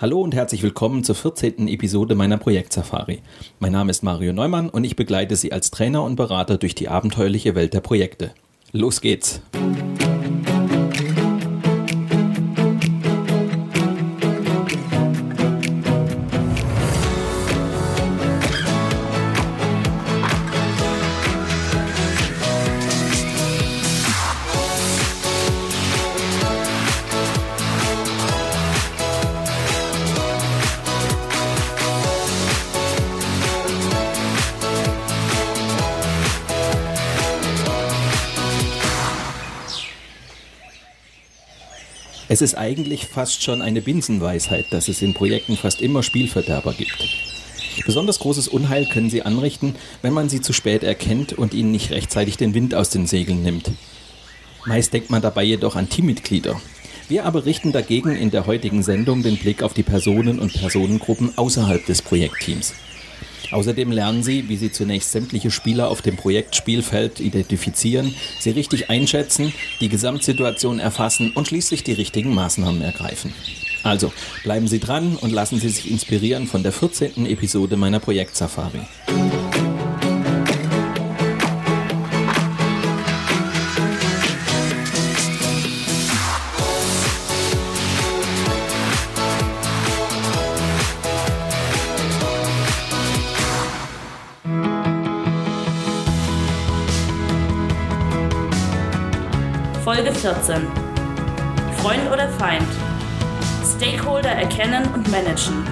Hallo und herzlich willkommen zur 14. Episode meiner Projektsafari. Mein Name ist Mario Neumann und ich begleite Sie als Trainer und Berater durch die abenteuerliche Welt der Projekte. Los geht's! Es ist eigentlich fast schon eine Binsenweisheit, dass es in Projekten fast immer Spielverderber gibt. Besonders großes Unheil können sie anrichten, wenn man sie zu spät erkennt und ihnen nicht rechtzeitig den Wind aus den Segeln nimmt. Meist denkt man dabei jedoch an Teammitglieder. Wir aber richten dagegen in der heutigen Sendung den Blick auf die Personen und Personengruppen außerhalb des Projektteams. Außerdem lernen Sie, wie Sie zunächst sämtliche Spieler auf dem Projektspielfeld identifizieren, sie richtig einschätzen, die Gesamtsituation erfassen und schließlich die richtigen Maßnahmen ergreifen. Also bleiben Sie dran und lassen Sie sich inspirieren von der 14. Episode meiner Projektsafari. Folge 14. Freund oder Feind? Stakeholder erkennen und managen.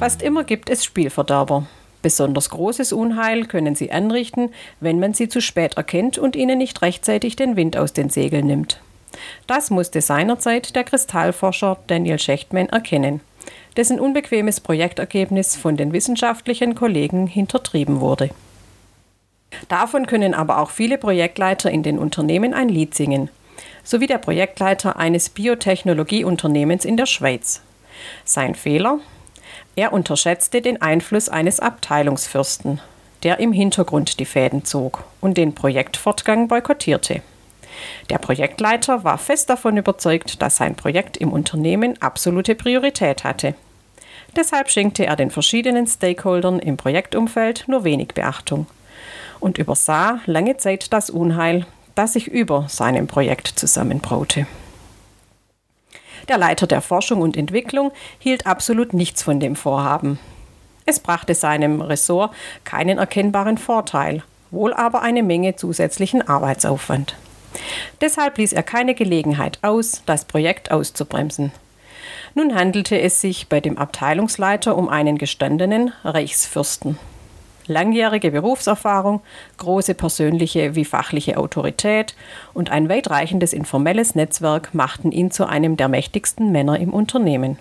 Fast immer gibt es Spielverderber. Besonders großes Unheil können sie anrichten, wenn man sie zu spät erkennt und ihnen nicht rechtzeitig den Wind aus den Segeln nimmt. Das musste seinerzeit der Kristallforscher Daniel Schechtman erkennen, dessen unbequemes Projektergebnis von den wissenschaftlichen Kollegen hintertrieben wurde. Davon können aber auch viele Projektleiter in den Unternehmen ein Lied singen, sowie der Projektleiter eines Biotechnologieunternehmens in der Schweiz. Sein Fehler? Er unterschätzte den Einfluss eines Abteilungsfürsten, der im Hintergrund die Fäden zog und den Projektfortgang boykottierte. Der Projektleiter war fest davon überzeugt, dass sein Projekt im Unternehmen absolute Priorität hatte. Deshalb schenkte er den verschiedenen Stakeholdern im Projektumfeld nur wenig Beachtung und übersah lange Zeit das Unheil, das sich über seinem Projekt zusammenbraute. Der Leiter der Forschung und Entwicklung hielt absolut nichts von dem Vorhaben. Es brachte seinem Ressort keinen erkennbaren Vorteil, wohl aber eine Menge zusätzlichen Arbeitsaufwand. Deshalb ließ er keine Gelegenheit aus, das Projekt auszubremsen. Nun handelte es sich bei dem Abteilungsleiter um einen gestandenen Reichsfürsten. Langjährige Berufserfahrung, große persönliche wie fachliche Autorität und ein weitreichendes informelles Netzwerk machten ihn zu einem der mächtigsten Männer im Unternehmen.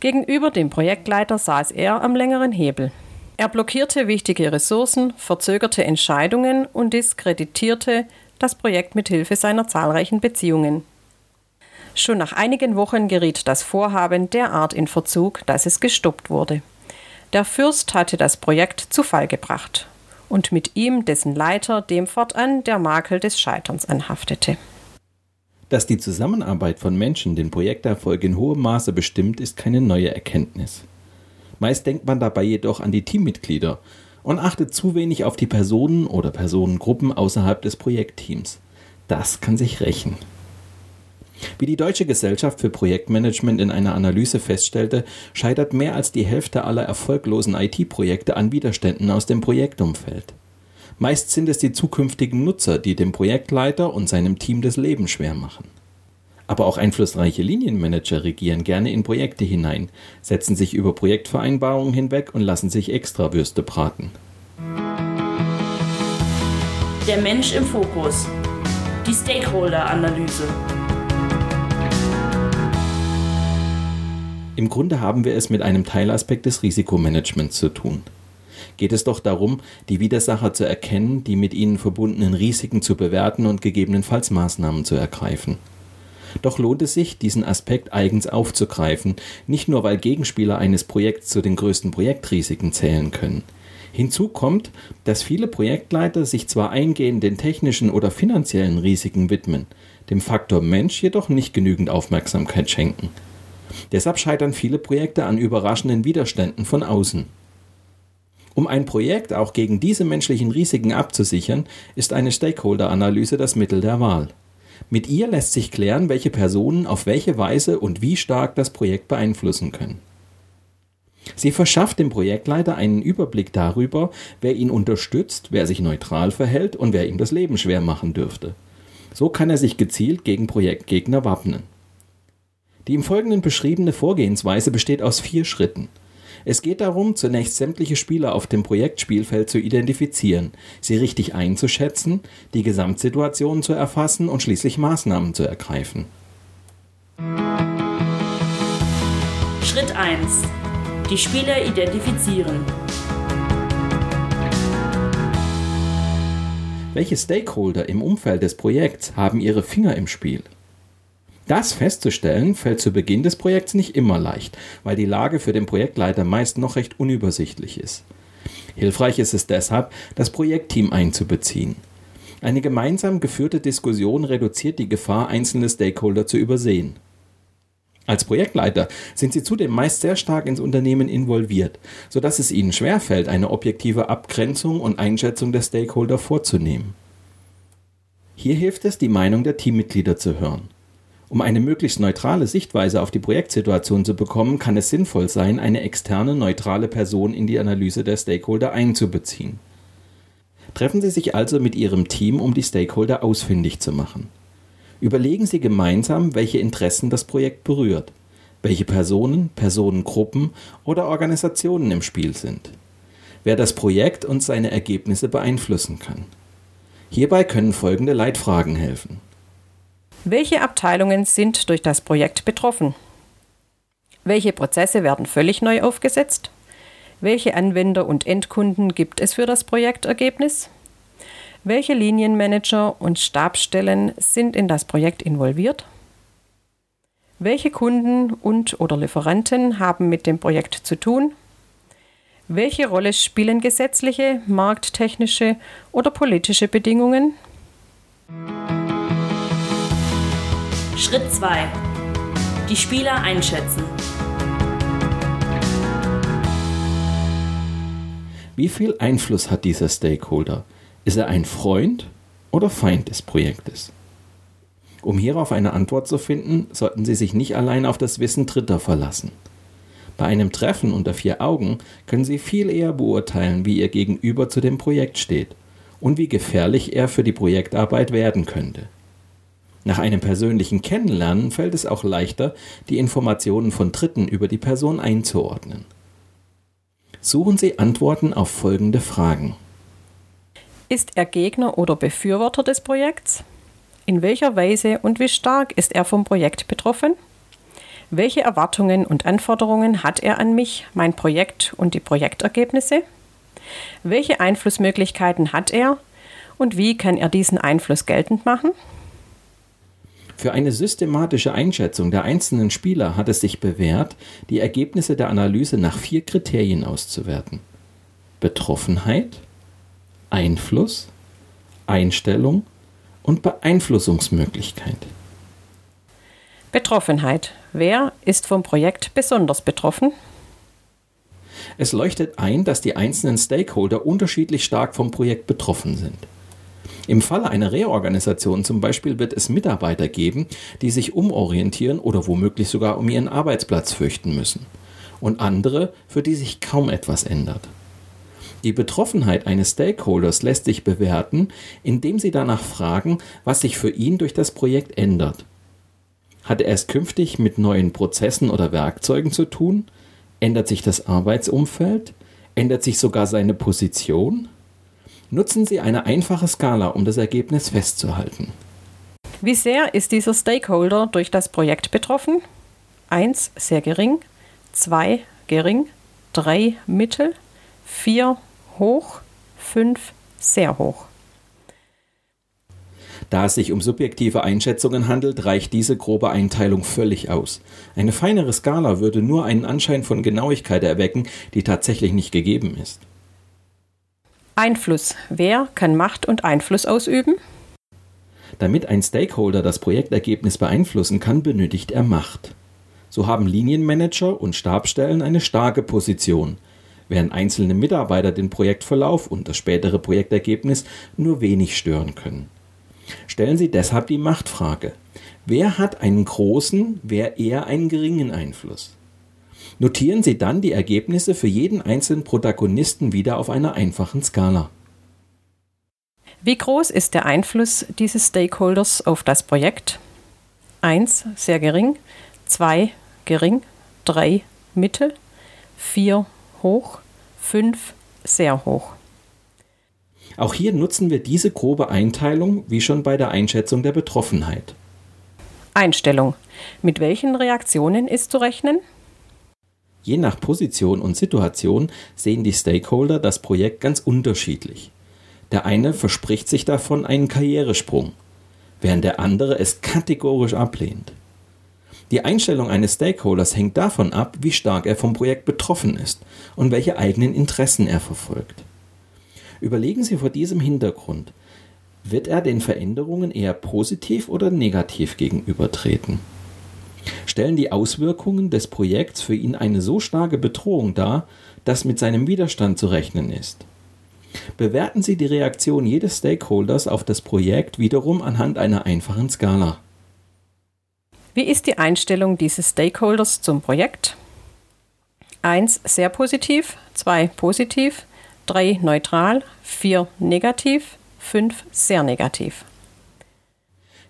Gegenüber dem Projektleiter saß er am längeren Hebel. Er blockierte wichtige Ressourcen, verzögerte Entscheidungen und diskreditierte das Projekt mit Hilfe seiner zahlreichen Beziehungen. Schon nach einigen Wochen geriet das Vorhaben derart in Verzug, dass es gestoppt wurde. Der Fürst hatte das Projekt zu Fall gebracht und mit ihm dessen Leiter, dem fortan der Makel des Scheiterns anhaftete. Dass die Zusammenarbeit von Menschen den Projekterfolg in hohem Maße bestimmt, ist keine neue Erkenntnis. Meist denkt man dabei jedoch an die Teammitglieder und achtet zu wenig auf die Personen oder Personengruppen außerhalb des Projektteams. Das kann sich rächen. Wie die Deutsche Gesellschaft für Projektmanagement in einer Analyse feststellte, scheitert mehr als die Hälfte aller erfolglosen IT-Projekte an Widerständen aus dem Projektumfeld. Meist sind es die zukünftigen Nutzer, die dem Projektleiter und seinem Team das Leben schwer machen. Aber auch einflussreiche Linienmanager regieren gerne in Projekte hinein, setzen sich über Projektvereinbarungen hinweg und lassen sich Extrawürste braten. Der Mensch im Fokus. Die Stakeholder-Analyse. Im Grunde haben wir es mit einem Teilaspekt des Risikomanagements zu tun. Geht es doch darum, die Widersacher zu erkennen, die mit ihnen verbundenen Risiken zu bewerten und gegebenenfalls Maßnahmen zu ergreifen. Doch lohnt es sich, diesen Aspekt eigens aufzugreifen, nicht nur weil Gegenspieler eines Projekts zu den größten Projektrisiken zählen können. Hinzu kommt, dass viele Projektleiter sich zwar eingehend den technischen oder finanziellen Risiken widmen, dem Faktor Mensch jedoch nicht genügend Aufmerksamkeit schenken. Deshalb scheitern viele Projekte an überraschenden Widerständen von außen. Um ein Projekt auch gegen diese menschlichen Risiken abzusichern, ist eine Stakeholder-Analyse das Mittel der Wahl. Mit ihr lässt sich klären, welche Personen auf welche Weise und wie stark das Projekt beeinflussen können. Sie verschafft dem Projektleiter einen Überblick darüber, wer ihn unterstützt, wer sich neutral verhält und wer ihm das Leben schwer machen dürfte. So kann er sich gezielt gegen Projektgegner wappnen. Die im Folgenden beschriebene Vorgehensweise besteht aus vier Schritten. Es geht darum, zunächst sämtliche Spieler auf dem Projektspielfeld zu identifizieren, sie richtig einzuschätzen, die Gesamtsituation zu erfassen und schließlich Maßnahmen zu ergreifen. Schritt 1. Die Spieler identifizieren. Welche Stakeholder im Umfeld des Projekts haben ihre Finger im Spiel? Das festzustellen fällt zu Beginn des Projekts nicht immer leicht, weil die Lage für den Projektleiter meist noch recht unübersichtlich ist. Hilfreich ist es deshalb, das Projektteam einzubeziehen. Eine gemeinsam geführte Diskussion reduziert die Gefahr, einzelne Stakeholder zu übersehen. Als Projektleiter sind Sie zudem meist sehr stark ins Unternehmen involviert, sodass es Ihnen schwerfällt, eine objektive Abgrenzung und Einschätzung der Stakeholder vorzunehmen. Hier hilft es, die Meinung der Teammitglieder zu hören. Um eine möglichst neutrale Sichtweise auf die Projektsituation zu bekommen, kann es sinnvoll sein, eine externe, neutrale Person in die Analyse der Stakeholder einzubeziehen. Treffen Sie sich also mit Ihrem Team, um die Stakeholder ausfindig zu machen. Überlegen Sie gemeinsam, welche Interessen das Projekt berührt, welche Personen, Personengruppen oder Organisationen im Spiel sind, wer das Projekt und seine Ergebnisse beeinflussen kann. Hierbei können folgende Leitfragen helfen. Welche Abteilungen sind durch das Projekt betroffen? Welche Prozesse werden völlig neu aufgesetzt? Welche Anwender und Endkunden gibt es für das Projektergebnis? Welche Linienmanager und Stabstellen sind in das Projekt involviert? Welche Kunden und oder Lieferanten haben mit dem Projekt zu tun? Welche Rolle spielen gesetzliche, markttechnische oder politische Bedingungen? Schritt 2. Die Spieler einschätzen. Wie viel Einfluss hat dieser Stakeholder? Ist er ein Freund oder Feind des Projektes? Um hierauf eine Antwort zu finden, sollten Sie sich nicht allein auf das Wissen Dritter verlassen. Bei einem Treffen unter vier Augen können Sie viel eher beurteilen, wie Ihr Gegenüber zu dem Projekt steht und wie gefährlich er für die Projektarbeit werden könnte. Nach einem persönlichen Kennenlernen fällt es auch leichter, die Informationen von Dritten über die Person einzuordnen. Suchen Sie Antworten auf folgende Fragen. Ist er Gegner oder Befürworter des Projekts? In welcher Weise und wie stark ist er vom Projekt betroffen? Welche Erwartungen und Anforderungen hat er an mich, mein Projekt und die Projektergebnisse? Welche Einflussmöglichkeiten hat er und wie kann er diesen Einfluss geltend machen? Für eine systematische Einschätzung der einzelnen Spieler hat es sich bewährt, die Ergebnisse der Analyse nach vier Kriterien auszuwerten. Betroffenheit, Einfluss, Einstellung und Beeinflussungsmöglichkeit. Betroffenheit. Wer ist vom Projekt besonders betroffen? Es leuchtet ein, dass die einzelnen Stakeholder unterschiedlich stark vom Projekt betroffen sind. Im Falle einer Reorganisation zum Beispiel wird es Mitarbeiter geben, die sich umorientieren oder womöglich sogar um ihren Arbeitsplatz fürchten müssen. Und andere, für die sich kaum etwas ändert. Die Betroffenheit eines Stakeholders lässt sich bewerten, indem Sie danach fragen, was sich für ihn durch das Projekt ändert. Hat er es künftig mit neuen Prozessen oder Werkzeugen zu tun? Ändert sich das Arbeitsumfeld? Ändert sich sogar seine Position? Nutzen Sie eine einfache Skala, um das Ergebnis festzuhalten. Wie sehr ist dieser Stakeholder durch das Projekt betroffen? 1 sehr gering, 2 gering, 3 mittel, 4 hoch, 5 sehr hoch. Da es sich um subjektive Einschätzungen handelt, reicht diese grobe Einteilung völlig aus. Eine feinere Skala würde nur einen Anschein von Genauigkeit erwecken, die tatsächlich nicht gegeben ist. Einfluss. Wer kann Macht und Einfluss ausüben? Damit ein Stakeholder das Projektergebnis beeinflussen kann, benötigt er Macht. So haben Linienmanager und Stabstellen eine starke Position, während einzelne Mitarbeiter den Projektverlauf und das spätere Projektergebnis nur wenig stören können. Stellen Sie deshalb die Machtfrage. Wer hat einen großen, wer eher einen geringen Einfluss? Notieren Sie dann die Ergebnisse für jeden einzelnen Protagonisten wieder auf einer einfachen Skala. Wie groß ist der Einfluss dieses Stakeholders auf das Projekt? 1. Sehr gering. 2. Gering. 3. Mittel. 4. Hoch. 5. Sehr hoch. Auch hier nutzen wir diese grobe Einteilung wie schon bei der Einschätzung der Betroffenheit. Einstellung. Mit welchen Reaktionen ist zu rechnen? Je nach Position und Situation sehen die Stakeholder das Projekt ganz unterschiedlich. Der eine verspricht sich davon einen Karrieresprung, während der andere es kategorisch ablehnt. Die Einstellung eines Stakeholders hängt davon ab, wie stark er vom Projekt betroffen ist und welche eigenen Interessen er verfolgt. Überlegen Sie vor diesem Hintergrund, wird er den Veränderungen eher positiv oder negativ gegenübertreten? Stellen die Auswirkungen des Projekts für ihn eine so starke Bedrohung dar, dass mit seinem Widerstand zu rechnen ist. Bewerten Sie die Reaktion jedes Stakeholders auf das Projekt wiederum anhand einer einfachen Skala. Wie ist die Einstellung dieses Stakeholders zum Projekt? 1 sehr positiv, 2 positiv, 3 neutral, 4 negativ, 5 sehr negativ.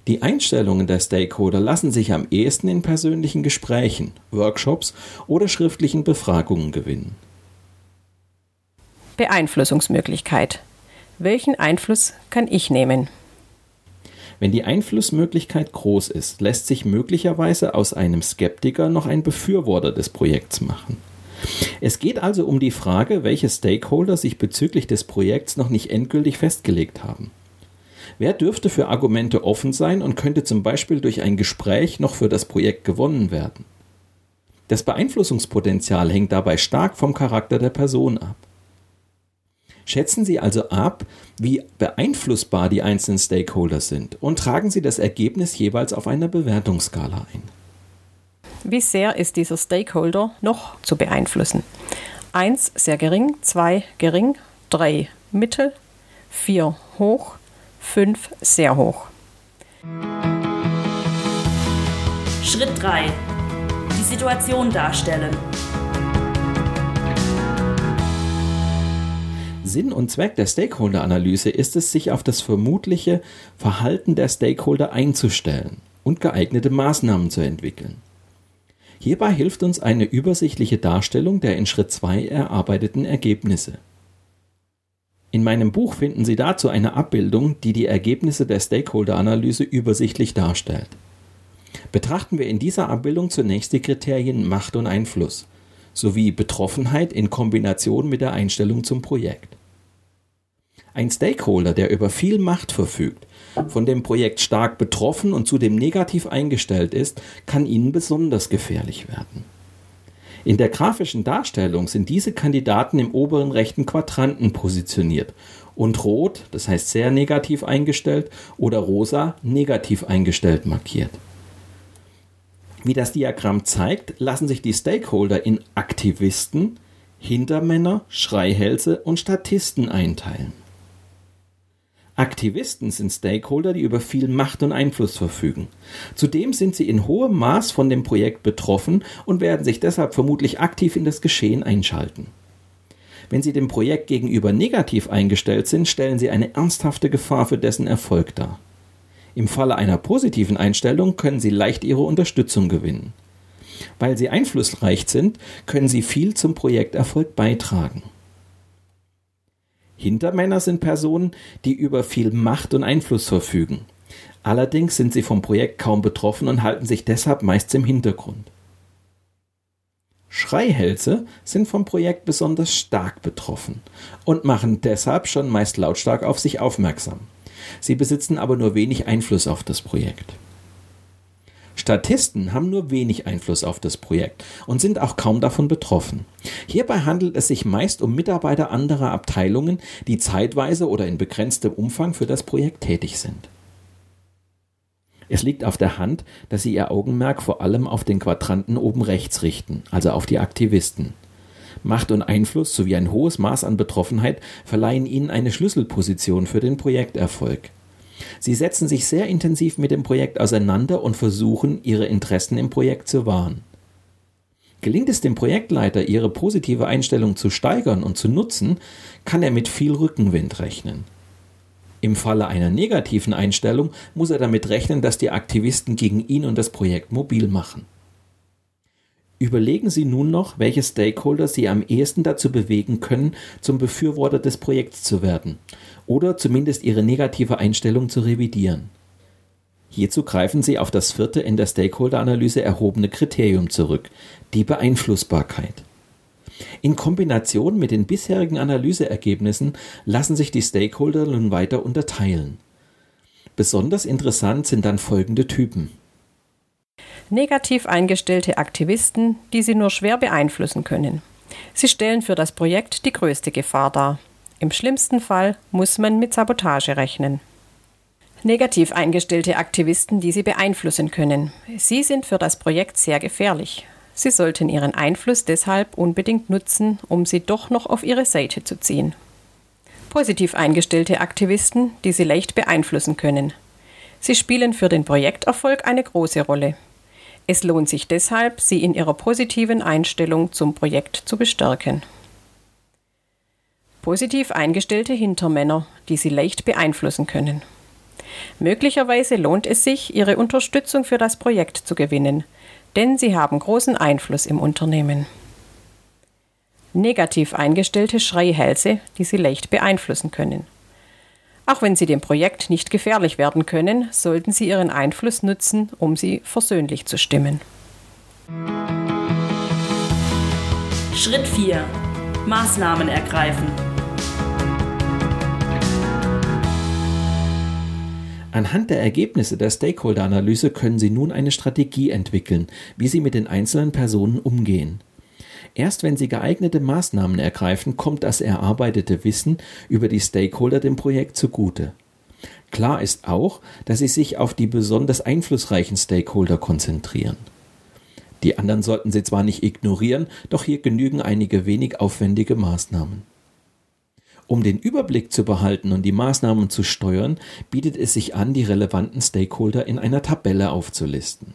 Die Einstellungen der Stakeholder lassen sich am ehesten in persönlichen Gesprächen, Workshops oder schriftlichen Befragungen gewinnen. Beeinflussungsmöglichkeit. Welchen Einfluss kann ich nehmen? Wenn die Einflussmöglichkeit groß ist, lässt sich möglicherweise aus einem Skeptiker noch ein Befürworter des Projekts machen. Es geht also um die Frage, welche Stakeholder sich bezüglich des Projekts noch nicht endgültig festgelegt haben. Wer dürfte für Argumente offen sein und könnte zum Beispiel durch ein Gespräch noch für das Projekt gewonnen werden? Das Beeinflussungspotenzial hängt dabei stark vom Charakter der Person ab. Schätzen Sie also ab, wie beeinflussbar die einzelnen Stakeholder sind und tragen Sie das Ergebnis jeweils auf einer Bewertungsskala ein. Wie sehr ist dieser Stakeholder noch zu beeinflussen? 1 sehr gering, 2 gering, 3 mittel, 4 hoch, 5 sehr hoch. Schritt 3. Die Situation darstellen. Sinn und Zweck der Stakeholder-Analyse ist es, sich auf das vermutliche Verhalten der Stakeholder einzustellen und geeignete Maßnahmen zu entwickeln. Hierbei hilft uns eine übersichtliche Darstellung der in Schritt 2 erarbeiteten Ergebnisse. In meinem Buch finden Sie dazu eine Abbildung, die die Ergebnisse der Stakeholder-Analyse übersichtlich darstellt. Betrachten wir in dieser Abbildung zunächst die Kriterien Macht und Einfluss sowie Betroffenheit in Kombination mit der Einstellung zum Projekt. Ein Stakeholder, der über viel Macht verfügt, von dem Projekt stark betroffen und zudem negativ eingestellt ist, kann Ihnen besonders gefährlich werden. In der grafischen Darstellung sind diese Kandidaten im oberen rechten Quadranten positioniert und rot, das heißt sehr negativ eingestellt, oder rosa, negativ eingestellt markiert. Wie das Diagramm zeigt, lassen sich die Stakeholder in Aktivisten, Hintermänner, Schreihälse und Statisten einteilen. Aktivisten sind Stakeholder, die über viel Macht und Einfluss verfügen. Zudem sind sie in hohem Maß von dem Projekt betroffen und werden sich deshalb vermutlich aktiv in das Geschehen einschalten. Wenn sie dem Projekt gegenüber negativ eingestellt sind, stellen sie eine ernsthafte Gefahr für dessen Erfolg dar. Im Falle einer positiven Einstellung können sie leicht ihre Unterstützung gewinnen. Weil sie einflussreich sind, können sie viel zum Projekterfolg beitragen. Hintermänner sind Personen, die über viel Macht und Einfluss verfügen. Allerdings sind sie vom Projekt kaum betroffen und halten sich deshalb meist im Hintergrund. Schreihälse sind vom Projekt besonders stark betroffen und machen deshalb schon meist lautstark auf sich aufmerksam. Sie besitzen aber nur wenig Einfluss auf das Projekt. Statisten haben nur wenig Einfluss auf das Projekt und sind auch kaum davon betroffen. Hierbei handelt es sich meist um Mitarbeiter anderer Abteilungen, die zeitweise oder in begrenztem Umfang für das Projekt tätig sind. Es liegt auf der Hand, dass sie ihr Augenmerk vor allem auf den Quadranten oben rechts richten, also auf die Aktivisten. Macht und Einfluss sowie ein hohes Maß an Betroffenheit verleihen ihnen eine Schlüsselposition für den Projekterfolg. Sie setzen sich sehr intensiv mit dem Projekt auseinander und versuchen, ihre Interessen im Projekt zu wahren. Gelingt es dem Projektleiter, ihre positive Einstellung zu steigern und zu nutzen, kann er mit viel Rückenwind rechnen. Im Falle einer negativen Einstellung muss er damit rechnen, dass die Aktivisten gegen ihn und das Projekt mobil machen. Überlegen Sie nun noch, welche Stakeholder Sie am ehesten dazu bewegen können, zum Befürworter des Projekts zu werden oder zumindest Ihre negative Einstellung zu revidieren. Hierzu greifen Sie auf das vierte in der Stakeholder-Analyse erhobene Kriterium zurück, die Beeinflussbarkeit. In Kombination mit den bisherigen Analyseergebnissen lassen sich die Stakeholder nun weiter unterteilen. Besonders interessant sind dann folgende Typen. Negativ eingestellte Aktivisten, die Sie nur schwer beeinflussen können. Sie stellen für das Projekt die größte Gefahr dar. Im schlimmsten Fall muss man mit Sabotage rechnen. Negativ eingestellte Aktivisten, die Sie beeinflussen können. Sie sind für das Projekt sehr gefährlich. Sie sollten Ihren Einfluss deshalb unbedingt nutzen, um Sie doch noch auf Ihre Seite zu ziehen. Positiv eingestellte Aktivisten, die Sie leicht beeinflussen können. Sie spielen für den Projekterfolg eine große Rolle. Es lohnt sich deshalb, Sie in Ihrer positiven Einstellung zum Projekt zu bestärken. Positiv eingestellte Hintermänner, die Sie leicht beeinflussen können. Möglicherweise lohnt es sich, Ihre Unterstützung für das Projekt zu gewinnen, denn sie haben großen Einfluss im Unternehmen. Negativ eingestellte Schreihälse, die sie leicht beeinflussen können. Auch wenn sie dem Projekt nicht gefährlich werden können, sollten sie ihren Einfluss nutzen, um sie versöhnlich zu stimmen. Schritt 4. Maßnahmen ergreifen. Anhand der Ergebnisse der Stakeholder-Analyse können Sie nun eine Strategie entwickeln, wie Sie mit den einzelnen Personen umgehen. Erst wenn Sie geeignete Maßnahmen ergreifen, kommt das erarbeitete Wissen über die Stakeholder dem Projekt zugute. Klar ist auch, dass Sie sich auf die besonders einflussreichen Stakeholder konzentrieren. Die anderen sollten Sie zwar nicht ignorieren, doch hier genügen einige wenig aufwendige Maßnahmen. Um den Überblick zu behalten und die Maßnahmen zu steuern, bietet es sich an, die relevanten Stakeholder in einer Tabelle aufzulisten.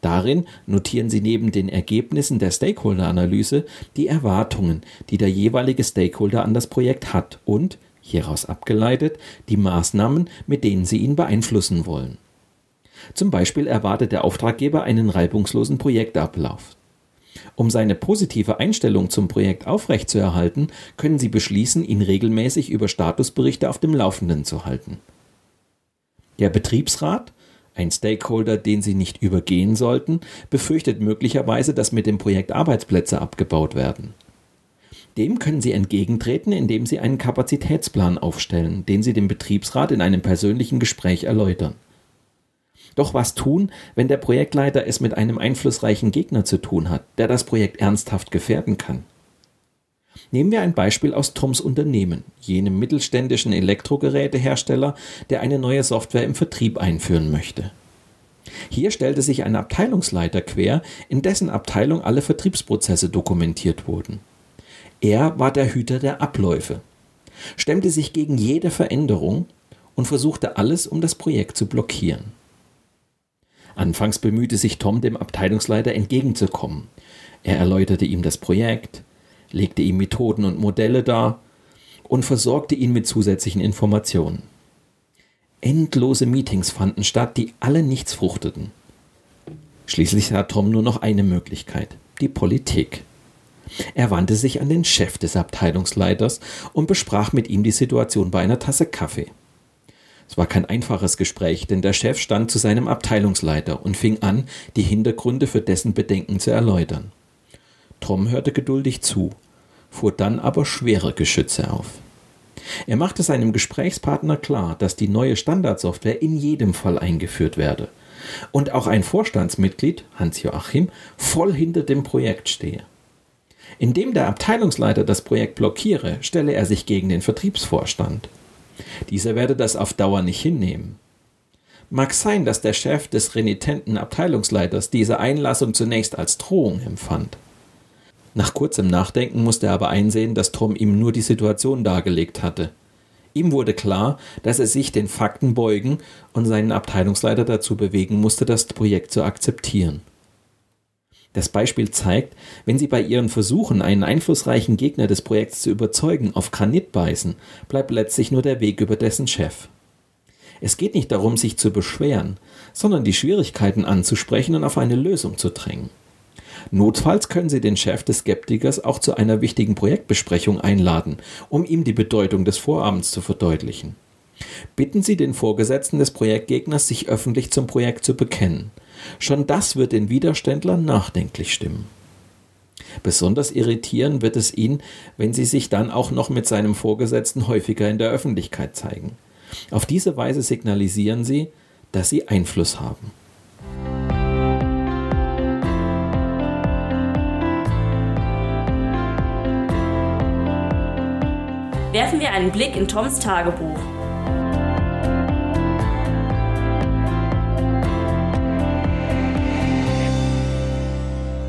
Darin notieren Sie neben den Ergebnissen der Stakeholder-Analyse die Erwartungen, die der jeweilige Stakeholder an das Projekt hat und, hieraus abgeleitet, die Maßnahmen, mit denen Sie ihn beeinflussen wollen. Zum Beispiel erwartet der Auftraggeber einen reibungslosen Projektablauf. Um seine positive Einstellung zum Projekt aufrechtzuerhalten, können Sie beschließen, ihn regelmäßig über Statusberichte auf dem Laufenden zu halten. Der Betriebsrat, ein Stakeholder, den Sie nicht übergehen sollten, befürchtet möglicherweise, dass mit dem Projekt Arbeitsplätze abgebaut werden. Dem können Sie entgegentreten, indem Sie einen Kapazitätsplan aufstellen, den Sie dem Betriebsrat in einem persönlichen Gespräch erläutern. Doch was tun, wenn der Projektleiter es mit einem einflussreichen Gegner zu tun hat, der das Projekt ernsthaft gefährden kann? Nehmen wir ein Beispiel aus Toms Unternehmen, jenem mittelständischen Elektrogerätehersteller, der eine neue Software im Vertrieb einführen möchte. Hier stellte sich ein Abteilungsleiter quer, in dessen Abteilung alle Vertriebsprozesse dokumentiert wurden. Er war der Hüter der Abläufe, stemmte sich gegen jede Veränderung und versuchte alles, um das Projekt zu blockieren. Anfangs bemühte sich Tom, dem Abteilungsleiter entgegenzukommen. Er erläuterte ihm das Projekt, legte ihm Methoden und Modelle dar und versorgte ihn mit zusätzlichen Informationen. Endlose Meetings fanden statt, die alle nichts fruchteten. Schließlich sah Tom nur noch eine Möglichkeit, die Politik. Er wandte sich an den Chef des Abteilungsleiters und besprach mit ihm die Situation bei einer Tasse Kaffee. Es war kein einfaches Gespräch, denn der Chef stand zu seinem Abteilungsleiter und fing an, die Hintergründe für dessen Bedenken zu erläutern. Tom hörte geduldig zu, fuhr dann aber schwere Geschütze auf. Er machte seinem Gesprächspartner klar, dass die neue Standardsoftware in jedem Fall eingeführt werde. und auch ein Vorstandsmitglied, Hans-Joachim, voll hinter dem Projekt stehe. Indem der Abteilungsleiter das Projekt blockiere, stelle er sich gegen den Vertriebsvorstand. Dieser werde das auf Dauer nicht hinnehmen. Mag sein, dass der Chef des renitenten Abteilungsleiters diese Einlassung zunächst als Drohung empfand. Nach kurzem Nachdenken musste er aber einsehen, dass Tom ihm nur die Situation dargelegt hatte. Ihm wurde klar, dass er sich den Fakten beugen und seinen Abteilungsleiter dazu bewegen musste, das Projekt zu akzeptieren. Das Beispiel zeigt, wenn Sie bei Ihren Versuchen, einen einflussreichen Gegner des Projekts zu überzeugen, auf Granit beißen, bleibt letztlich nur der Weg über dessen Chef. Es geht nicht darum, sich zu beschweren, sondern die Schwierigkeiten anzusprechen und auf eine Lösung zu drängen. Notfalls können Sie den Chef des Skeptikers auch zu einer wichtigen Projektbesprechung einladen, um ihm die Bedeutung des Vorabends zu verdeutlichen. Bitten Sie den Vorgesetzten des Projektgegners, sich öffentlich zum Projekt zu bekennen. Schon das wird den Widerständler nachdenklich stimmen. Besonders irritieren wird es ihn, wenn sie sich dann auch noch mit seinem Vorgesetzten häufiger in der Öffentlichkeit zeigen. Auf diese Weise signalisieren sie, dass sie Einfluss haben. Werfen wir einen Blick in Toms Tagebuch.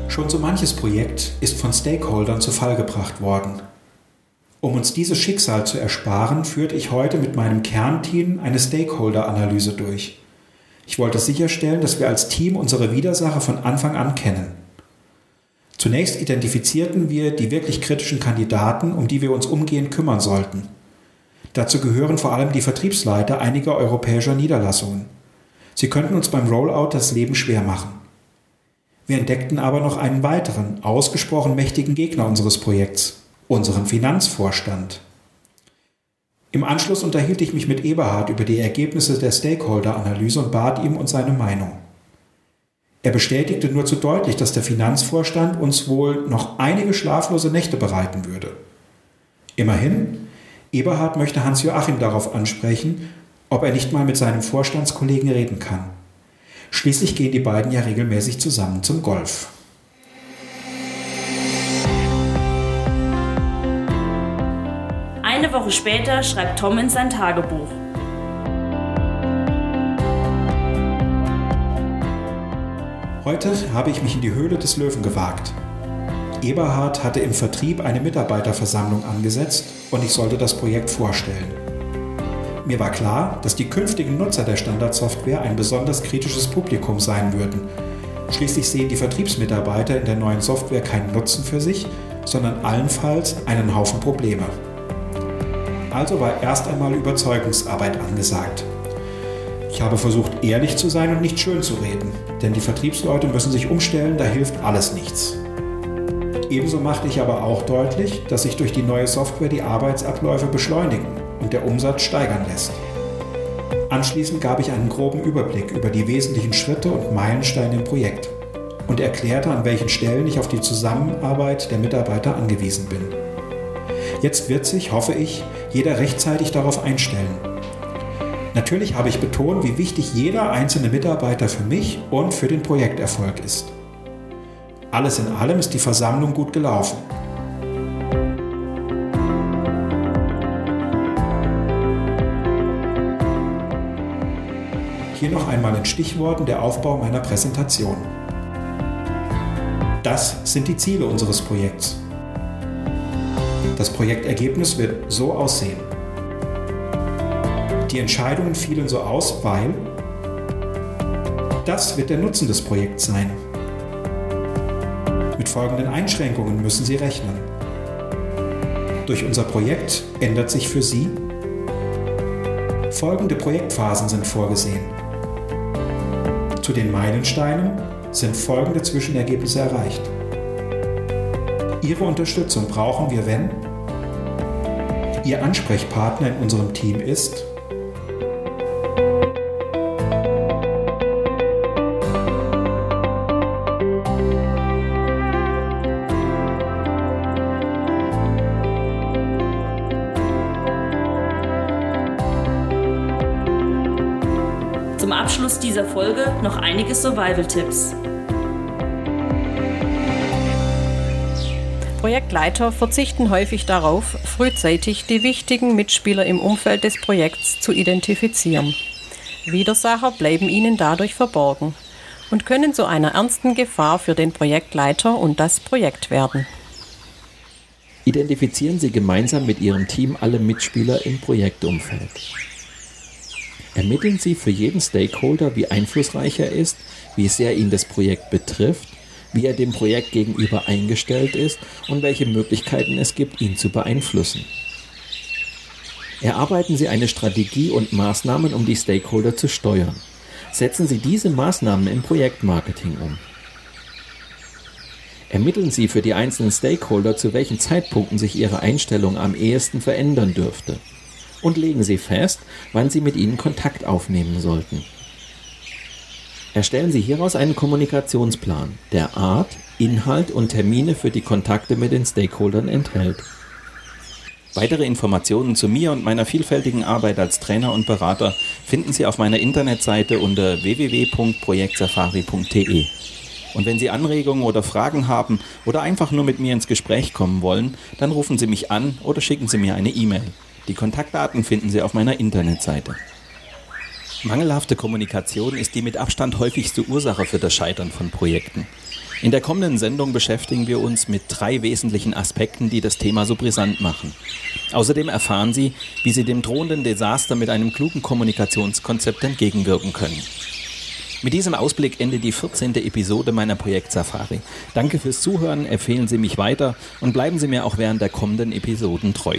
Schon so manches Projekt ist von Stakeholdern zu Fall gebracht worden. Um uns dieses Schicksal zu ersparen, führte ich heute mit meinem Kernteam eine Stakeholder-Analyse durch. Ich wollte sicherstellen, dass wir als Team unsere Widersacher von Anfang an kennen. Zunächst identifizierten wir die wirklich kritischen Kandidaten, um die wir uns umgehend kümmern sollten. Dazu gehören vor allem die Vertriebsleiter einiger europäischer Niederlassungen. Sie könnten uns beim Rollout das Leben schwer machen. Wir entdeckten aber noch einen weiteren, ausgesprochen mächtigen Gegner unseres Projekts, unseren Finanzvorstand. Im Anschluss unterhielt ich mich mit Eberhard über die Ergebnisse der Stakeholder-Analyse und bat ihm um seine Meinung. Er bestätigte nur zu deutlich, dass der Finanzvorstand uns wohl noch einige schlaflose Nächte bereiten würde. Immerhin, Eberhard möchte Hans-Joachim darauf ansprechen, ob er nicht mal mit seinem Vorstandskollegen reden kann. Schließlich gehen die beiden ja regelmäßig zusammen zum Golf. Eine Woche später schreibt Tom in sein Tagebuch. Heute habe ich mich in die Höhle des Löwen gewagt. Eberhard hatte im Vertrieb eine Mitarbeiterversammlung angesetzt und ich sollte das Projekt vorstellen. Mir war klar, dass die künftigen Nutzer der Standardsoftware ein besonders kritisches Publikum sein würden. Schließlich sehen die Vertriebsmitarbeiter in der neuen Software keinen Nutzen für sich, sondern allenfalls einen Haufen Probleme. Also war erst einmal Überzeugungsarbeit angesagt. Ich habe versucht, ehrlich zu sein und nicht schön zu reden, denn die Vertriebsleute müssen sich umstellen, da hilft alles nichts. Ebenso machte ich aber auch deutlich, dass sich durch die neue Software die Arbeitsabläufe beschleunigen und der Umsatz steigern lässt. Anschließend gab ich einen groben Überblick über die wesentlichen Schritte und Meilensteine im Projekt und erklärte, an welchen Stellen ich auf die Zusammenarbeit der Mitarbeiter angewiesen bin. Jetzt wird sich, hoffe ich, jeder rechtzeitig darauf einstellen. Natürlich habe ich betont, wie wichtig jeder einzelne Mitarbeiter für mich und für den Projekterfolg ist. Alles in allem ist die Versammlung gut gelaufen. Hier noch einmal in Stichworten der Aufbau meiner Präsentation. Das sind die Ziele unseres Projekts. Das Projektergebnis wird so aussehen. Die Entscheidungen fielen so aus, weil das wird der Nutzen des Projekts sein. Mit folgenden Einschränkungen müssen Sie rechnen. Durch unser Projekt ändert sich für Sie folgende Projektphasen sind vorgesehen. Zu den Meilensteinen sind folgende Zwischenergebnisse erreicht. Ihre Unterstützung brauchen wir, wenn Ihr Ansprechpartner in unserem Team ist Survival-Tipps. Projektleiter verzichten häufig darauf, frühzeitig die wichtigen Mitspieler im Umfeld des Projekts zu identifizieren. Widersacher bleiben ihnen dadurch verborgen und können zu einer ernsten Gefahr für den Projektleiter und das Projekt werden. Identifizieren Sie gemeinsam mit Ihrem Team alle Mitspieler im Projektumfeld. Ermitteln Sie für jeden Stakeholder, wie einflussreich er ist, wie sehr ihn das Projekt betrifft, wie er dem Projekt gegenüber eingestellt ist und welche Möglichkeiten es gibt, ihn zu beeinflussen. Erarbeiten Sie eine Strategie und Maßnahmen, um die Stakeholder zu steuern. Setzen Sie diese Maßnahmen im Projektmarketing um. Ermitteln Sie für die einzelnen Stakeholder, zu welchen Zeitpunkten sich ihre Einstellung am ehesten verändern dürfte. Und legen Sie fest, wann Sie mit ihnen Kontakt aufnehmen sollten. Erstellen Sie hieraus einen Kommunikationsplan, der Art, Inhalt und Termine für die Kontakte mit den Stakeholdern enthält. Weitere Informationen zu mir und meiner vielfältigen Arbeit als Trainer und Berater finden Sie auf meiner Internetseite unter www.projektsafari.de. Und wenn Sie Anregungen oder Fragen haben oder einfach nur mit mir ins Gespräch kommen wollen, dann rufen Sie mich an oder schicken Sie mir eine E-Mail. Die Kontaktdaten finden Sie auf meiner Internetseite. Mangelhafte Kommunikation ist die mit Abstand häufigste Ursache für das Scheitern von Projekten. In der kommenden Sendung beschäftigen wir uns mit drei wesentlichen Aspekten, die das Thema so brisant machen. Außerdem erfahren Sie, wie Sie dem drohenden Desaster mit einem klugen Kommunikationskonzept entgegenwirken können. Mit diesem Ausblick endet die 14. Episode meiner Projekt Safari. Danke fürs Zuhören, empfehlen Sie mich weiter und bleiben Sie mir auch während der kommenden Episoden treu.